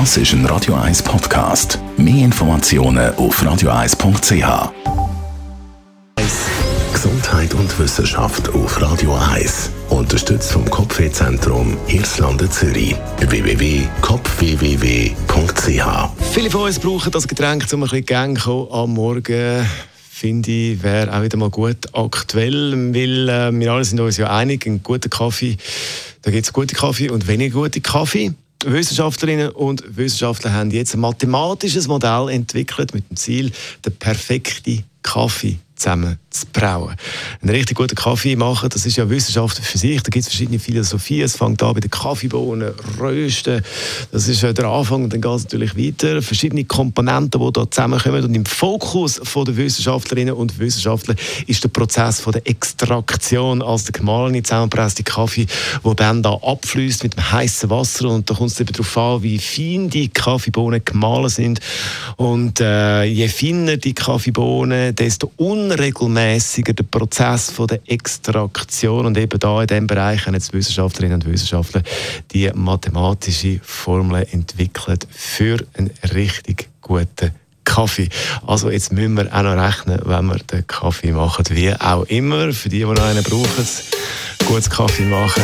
Das ist ein Radio 1 Podcast. Mehr Informationen auf radio1.ch. Gesundheit und Wissenschaft auf Radio 1. Unterstützt vom Kopfwehzentrum Irlande Zürich. www.kopfwww.ch Viele von uns brauchen das Getränk, um ein bisschen Gang am Morgen finde ich, wäre auch wieder mal gut aktuell, weil äh, wir alle sind uns ja einig, ein guter Kaffee, da gibt es gute Kaffee und weniger gute Kaffee. Wissenschaftlerinnen und Wissenschaftler haben jetzt ein mathematisches Modell entwickelt mit dem Ziel, den perfekten Kaffee zusammen zu brauen. Einen richtig guten Kaffee machen, das ist ja Wissenschaft für sich. Da gibt es verschiedene Philosophien. Es fängt an bei den Kaffeebohnen, Rösten. Das ist der Anfang und dann geht es natürlich weiter. Verschiedene Komponenten, die da zusammenkommen. Und im Fokus der Wissenschaftlerinnen und Wissenschaftler ist der Prozess von der Extraktion, als der gemahlene, zusammengepresste Kaffee, der dann da abfließt mit dem heißen Wasser. Und da kommt es darauf an, wie fein die Kaffeebohnen gemahlen sind. Und äh, je feiner die Kaffeebohnen, desto unregelmäßiger der Prozess von der Extraktion. Und eben da in diesem Bereich haben jetzt Wissenschaftlerinnen und Wissenschaftler die mathematische Formel entwickelt für einen richtig guten Kaffee. Also jetzt müssen wir auch noch rechnen, wenn wir den Kaffee machen, wie auch immer. Für die, die noch einen brauchen, gutes Kaffee machen.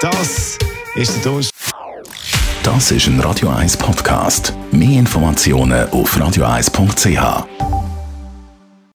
Das ist der Dunst. Das ist ein Radio 1 Podcast. Mehr Informationen auf radio1.ch.